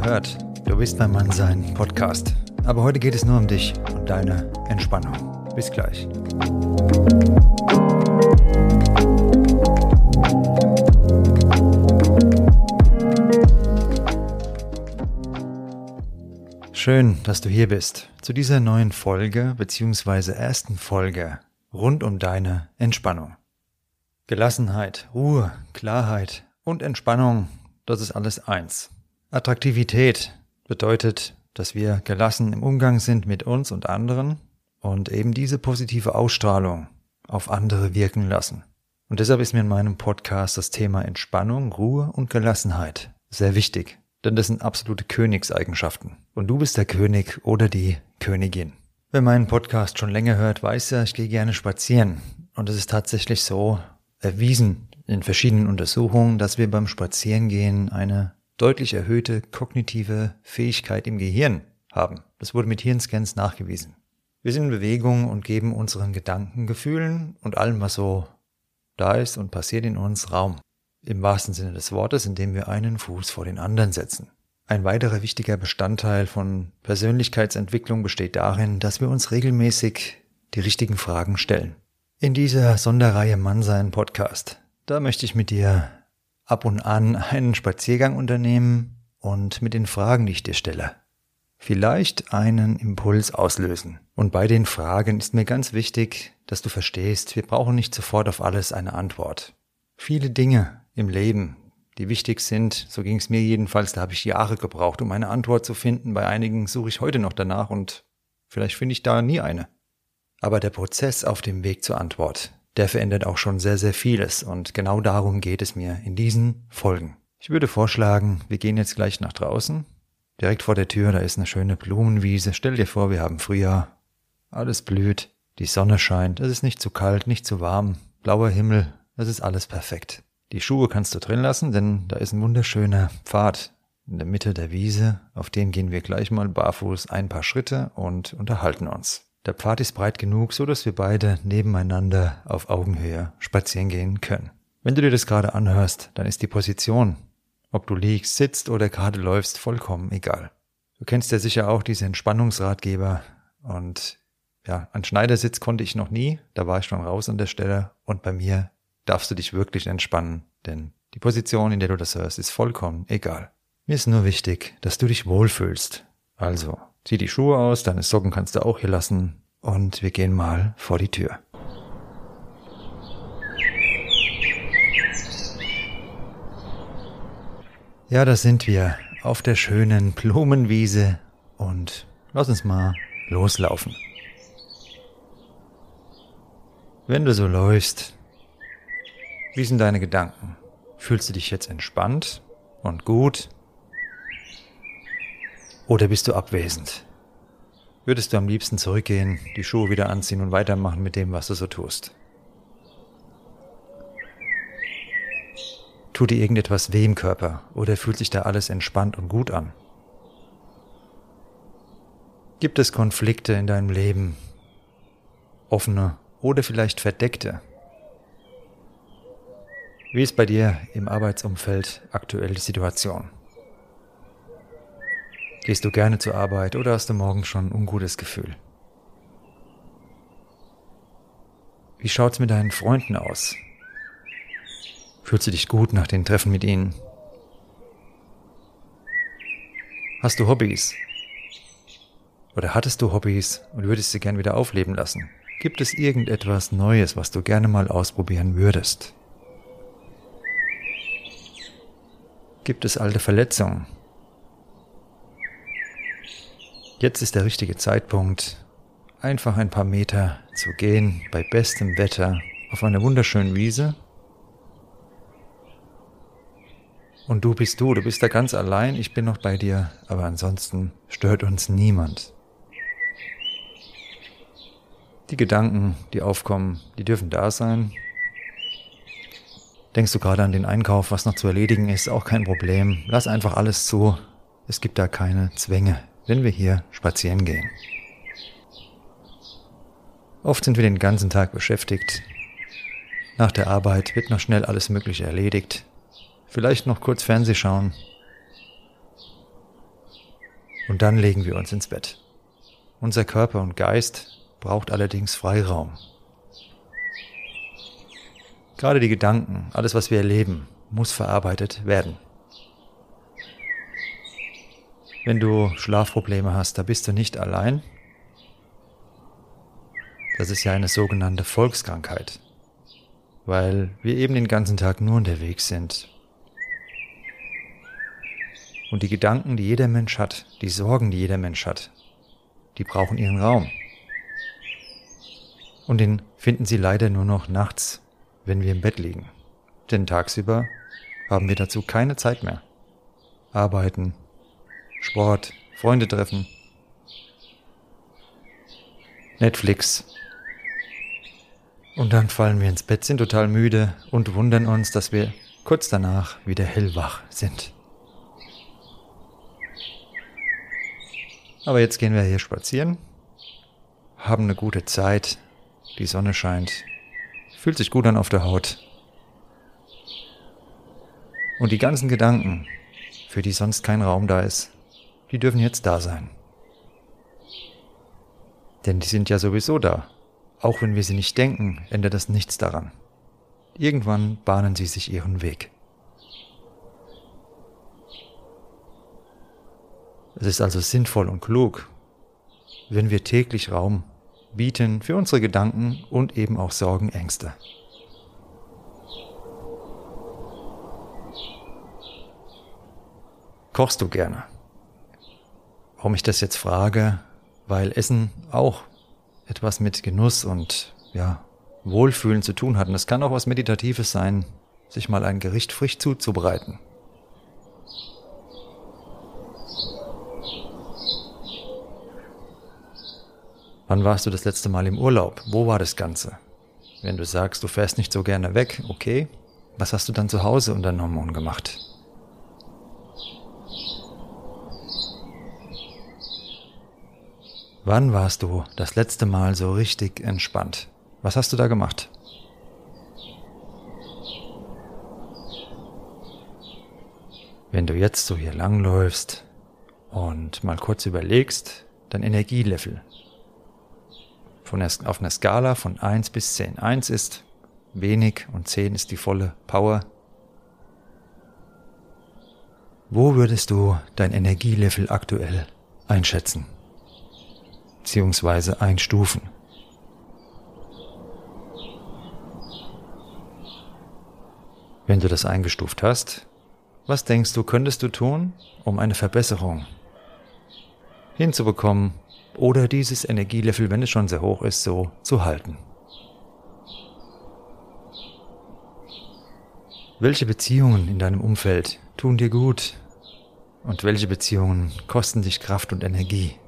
verhört. Du bist beim Mannsein Podcast. Aber heute geht es nur um dich und deine Entspannung. Bis gleich. Schön, dass du hier bist zu dieser neuen Folge bzw. ersten Folge rund um deine Entspannung. Gelassenheit, Ruhe, Klarheit und Entspannung, das ist alles eins. Attraktivität bedeutet, dass wir gelassen im Umgang sind mit uns und anderen und eben diese positive Ausstrahlung auf andere wirken lassen. Und deshalb ist mir in meinem Podcast das Thema Entspannung, Ruhe und Gelassenheit sehr wichtig, denn das sind absolute Königseigenschaften. Und du bist der König oder die Königin. Wer meinen Podcast schon länger hört, weiß ja, ich gehe gerne spazieren. Und es ist tatsächlich so erwiesen in verschiedenen Untersuchungen, dass wir beim Spazierengehen eine deutlich erhöhte kognitive Fähigkeit im Gehirn haben. Das wurde mit Hirnscans nachgewiesen. Wir sind in Bewegung und geben unseren Gedanken, Gefühlen und allem, was so da ist und passiert in uns, Raum. Im wahrsten Sinne des Wortes, indem wir einen Fuß vor den anderen setzen. Ein weiterer wichtiger Bestandteil von Persönlichkeitsentwicklung besteht darin, dass wir uns regelmäßig die richtigen Fragen stellen. In dieser Sonderreihe Mannsein Podcast, da möchte ich mit dir ab und an einen Spaziergang unternehmen und mit den Fragen, die ich dir stelle, vielleicht einen Impuls auslösen. Und bei den Fragen ist mir ganz wichtig, dass du verstehst, wir brauchen nicht sofort auf alles eine Antwort. Viele Dinge im Leben, die wichtig sind, so ging es mir jedenfalls, da habe ich Jahre gebraucht, um eine Antwort zu finden. Bei einigen suche ich heute noch danach und vielleicht finde ich da nie eine. Aber der Prozess auf dem Weg zur Antwort, der verändert auch schon sehr, sehr vieles und genau darum geht es mir in diesen Folgen. Ich würde vorschlagen, wir gehen jetzt gleich nach draußen. Direkt vor der Tür, da ist eine schöne Blumenwiese. Stell dir vor, wir haben Frühjahr. Alles blüht, die Sonne scheint, es ist nicht zu kalt, nicht zu warm, blauer Himmel, es ist alles perfekt. Die Schuhe kannst du drin lassen, denn da ist ein wunderschöner Pfad in der Mitte der Wiese, auf den gehen wir gleich mal barfuß ein paar Schritte und unterhalten uns. Der Pfad ist breit genug, so dass wir beide nebeneinander auf Augenhöhe spazieren gehen können. Wenn du dir das gerade anhörst, dann ist die Position, ob du liegst, sitzt oder gerade läufst, vollkommen egal. Du kennst ja sicher auch diese Entspannungsratgeber und ja, an Schneidersitz konnte ich noch nie, da war ich schon raus an der Stelle und bei mir darfst du dich wirklich entspannen, denn die Position, in der du das hörst, ist vollkommen egal. Mir ist nur wichtig, dass du dich wohlfühlst. Also, Zieh die Schuhe aus, deine Socken kannst du auch hier lassen und wir gehen mal vor die Tür. Ja, da sind wir auf der schönen Blumenwiese und lass uns mal loslaufen. Wenn du so läufst, wie sind deine Gedanken? Fühlst du dich jetzt entspannt und gut? Oder bist du abwesend? Würdest du am liebsten zurückgehen, die Schuhe wieder anziehen und weitermachen mit dem, was du so tust? Tut dir irgendetwas weh im Körper oder fühlt sich da alles entspannt und gut an? Gibt es Konflikte in deinem Leben? Offene oder vielleicht verdeckte? Wie ist bei dir im Arbeitsumfeld aktuell die Situation? Gehst du gerne zur Arbeit oder hast du morgen schon ein ungutes Gefühl? Wie schaut's mit deinen Freunden aus? Fühlst du dich gut nach den Treffen mit ihnen? Hast du Hobbys? Oder hattest du Hobbys und würdest sie gern wieder aufleben lassen? Gibt es irgendetwas Neues, was du gerne mal ausprobieren würdest? Gibt es alte Verletzungen, Jetzt ist der richtige Zeitpunkt, einfach ein paar Meter zu gehen bei bestem Wetter auf einer wunderschönen Wiese. Und du bist du, du bist da ganz allein, ich bin noch bei dir, aber ansonsten stört uns niemand. Die Gedanken, die aufkommen, die dürfen da sein. Denkst du gerade an den Einkauf, was noch zu erledigen ist, auch kein Problem. Lass einfach alles zu. Es gibt da keine Zwänge wenn wir hier spazieren gehen. Oft sind wir den ganzen Tag beschäftigt. Nach der Arbeit wird noch schnell alles Mögliche erledigt. Vielleicht noch kurz Fernseh schauen. Und dann legen wir uns ins Bett. Unser Körper und Geist braucht allerdings Freiraum. Gerade die Gedanken, alles was wir erleben, muss verarbeitet werden. Wenn du Schlafprobleme hast, da bist du nicht allein. Das ist ja eine sogenannte Volkskrankheit, weil wir eben den ganzen Tag nur unterwegs sind. Und die Gedanken, die jeder Mensch hat, die Sorgen, die jeder Mensch hat, die brauchen ihren Raum. Und den finden sie leider nur noch nachts, wenn wir im Bett liegen. Denn tagsüber haben wir dazu keine Zeit mehr. Arbeiten, Sport, Freunde treffen, Netflix. Und dann fallen wir ins Bett, sind total müde und wundern uns, dass wir kurz danach wieder hellwach sind. Aber jetzt gehen wir hier spazieren, haben eine gute Zeit, die Sonne scheint, fühlt sich gut an auf der Haut. Und die ganzen Gedanken, für die sonst kein Raum da ist, die dürfen jetzt da sein. Denn die sind ja sowieso da. Auch wenn wir sie nicht denken, ändert das nichts daran. Irgendwann bahnen sie sich ihren Weg. Es ist also sinnvoll und klug, wenn wir täglich Raum bieten für unsere Gedanken und eben auch Sorgen, Ängste. Kochst du gerne? Warum ich das jetzt frage, weil Essen auch etwas mit Genuss und ja, Wohlfühlen zu tun hat. Und es kann auch was Meditatives sein, sich mal ein Gericht frisch zuzubereiten. Wann warst du das letzte Mal im Urlaub? Wo war das Ganze? Wenn du sagst, du fährst nicht so gerne weg, okay. Was hast du dann zu Hause unternommen und gemacht? Wann warst du das letzte Mal so richtig entspannt? Was hast du da gemacht? Wenn du jetzt so hier langläufst und mal kurz überlegst, dein Energielevel, von der, auf einer Skala von 1 bis 10. 1 ist wenig und 10 ist die volle Power. Wo würdest du dein Energielevel aktuell einschätzen? Beziehungsweise einstufen? Wenn du das eingestuft hast, was denkst du, könntest du tun, um eine Verbesserung hinzubekommen oder dieses Energielevel, wenn es schon sehr hoch ist, so zu halten. Welche Beziehungen in deinem Umfeld tun dir gut und welche Beziehungen kosten dich Kraft und Energie?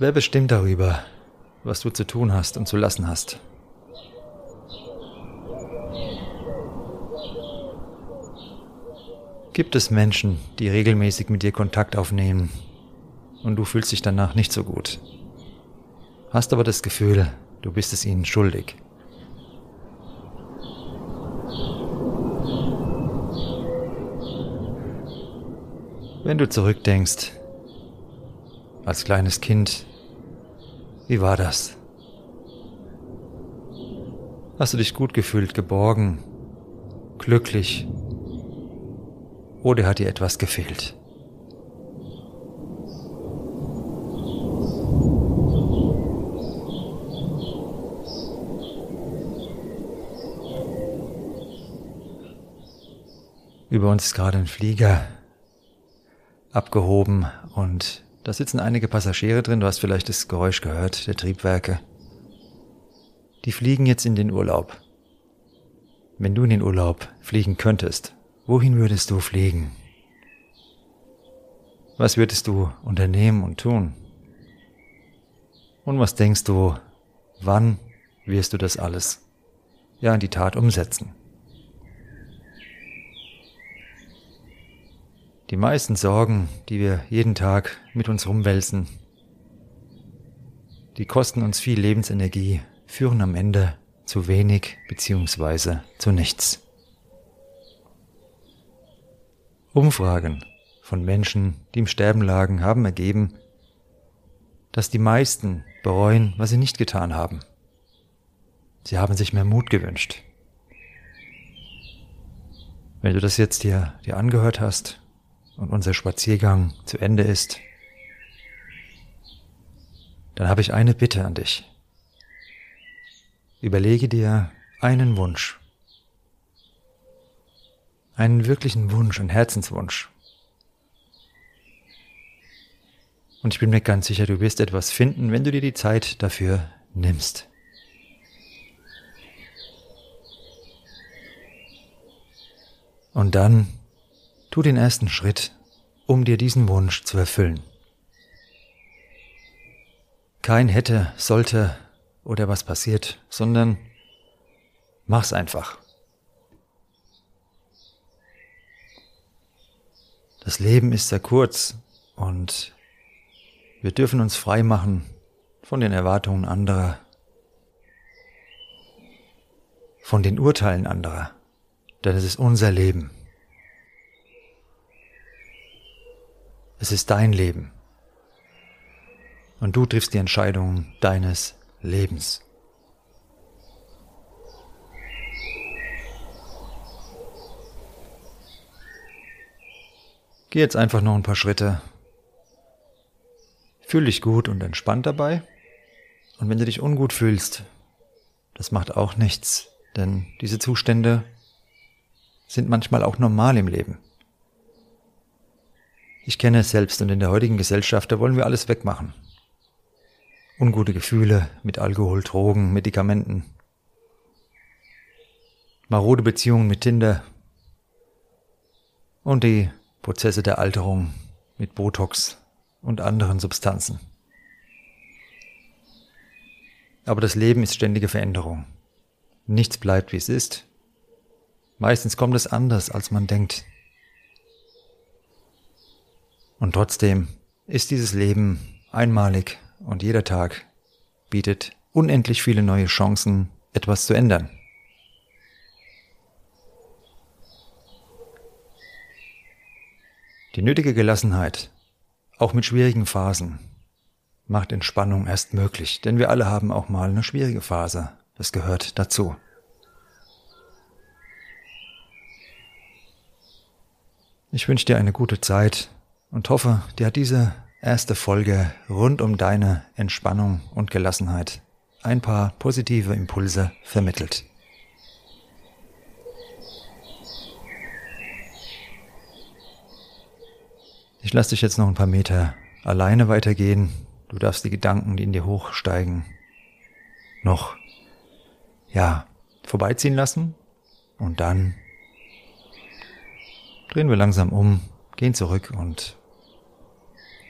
Wer bestimmt darüber, was du zu tun hast und zu lassen hast? Gibt es Menschen, die regelmäßig mit dir Kontakt aufnehmen und du fühlst dich danach nicht so gut? Hast aber das Gefühl, du bist es ihnen schuldig. Wenn du zurückdenkst, als kleines Kind, wie war das? Hast du dich gut gefühlt, geborgen, glücklich oder hat dir etwas gefehlt? Über uns ist gerade ein Flieger abgehoben und da sitzen einige Passagiere drin. Du hast vielleicht das Geräusch gehört, der Triebwerke. Die fliegen jetzt in den Urlaub. Wenn du in den Urlaub fliegen könntest, Wohin würdest du fliegen? Was würdest du unternehmen und tun? Und was denkst du, wann wirst du das alles ja in die Tat umsetzen? Die meisten Sorgen, die wir jeden Tag mit uns rumwälzen, die kosten uns viel Lebensenergie, führen am Ende zu wenig bzw. zu nichts. Umfragen von Menschen, die im Sterben lagen, haben ergeben, dass die meisten bereuen, was sie nicht getan haben. Sie haben sich mehr Mut gewünscht. Wenn du das jetzt dir, dir angehört hast und unser Spaziergang zu Ende ist, dann habe ich eine Bitte an dich. Überlege dir einen Wunsch, einen wirklichen Wunsch, einen Herzenswunsch. Und ich bin mir ganz sicher, du wirst etwas finden, wenn du dir die Zeit dafür nimmst. Und dann tu den ersten Schritt, um dir diesen Wunsch zu erfüllen. Kein hätte, sollte oder was passiert, sondern mach's einfach. Das Leben ist sehr kurz und wir dürfen uns frei machen von den Erwartungen anderer, von den Urteilen anderer denn es ist unser Leben. Es ist dein Leben. Und du triffst die Entscheidungen deines Lebens. Geh jetzt einfach noch ein paar Schritte. Fühl dich gut und entspannt dabei. Und wenn du dich ungut fühlst, das macht auch nichts, denn diese Zustände sind manchmal auch normal im Leben. Ich kenne es selbst und in der heutigen Gesellschaft, da wollen wir alles wegmachen. Ungute Gefühle mit Alkohol, Drogen, Medikamenten. Marode Beziehungen mit Tinder. Und die Prozesse der Alterung mit Botox und anderen Substanzen. Aber das Leben ist ständige Veränderung. Nichts bleibt, wie es ist. Meistens kommt es anders, als man denkt. Und trotzdem ist dieses Leben einmalig und jeder Tag bietet unendlich viele neue Chancen, etwas zu ändern. Die nötige Gelassenheit, auch mit schwierigen Phasen, macht Entspannung erst möglich, denn wir alle haben auch mal eine schwierige Phase. Das gehört dazu. Ich wünsche dir eine gute Zeit und hoffe, dir hat diese erste Folge rund um deine Entspannung und Gelassenheit ein paar positive Impulse vermittelt. Ich lasse dich jetzt noch ein paar Meter alleine weitergehen. Du darfst die Gedanken, die in dir hochsteigen, noch, ja, vorbeiziehen lassen und dann drehen wir langsam um, gehen zurück und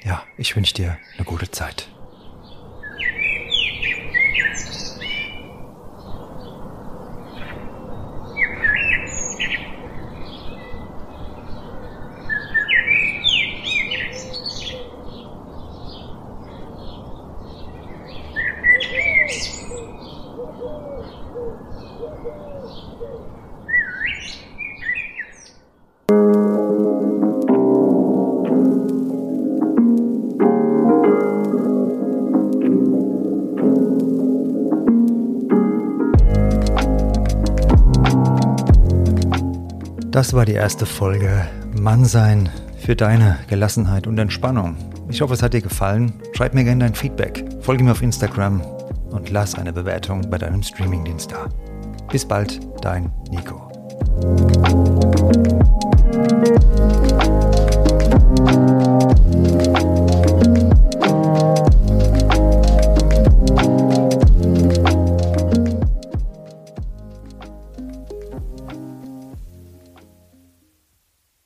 ja, ich wünsche dir eine gute Zeit. Das war die erste Folge Mannsein für deine Gelassenheit und Entspannung. Ich hoffe, es hat dir gefallen. Schreib mir gerne dein Feedback. Folge mir auf Instagram und lass eine Bewertung bei deinem Streamingdienst da. Bis bald, dein Nico.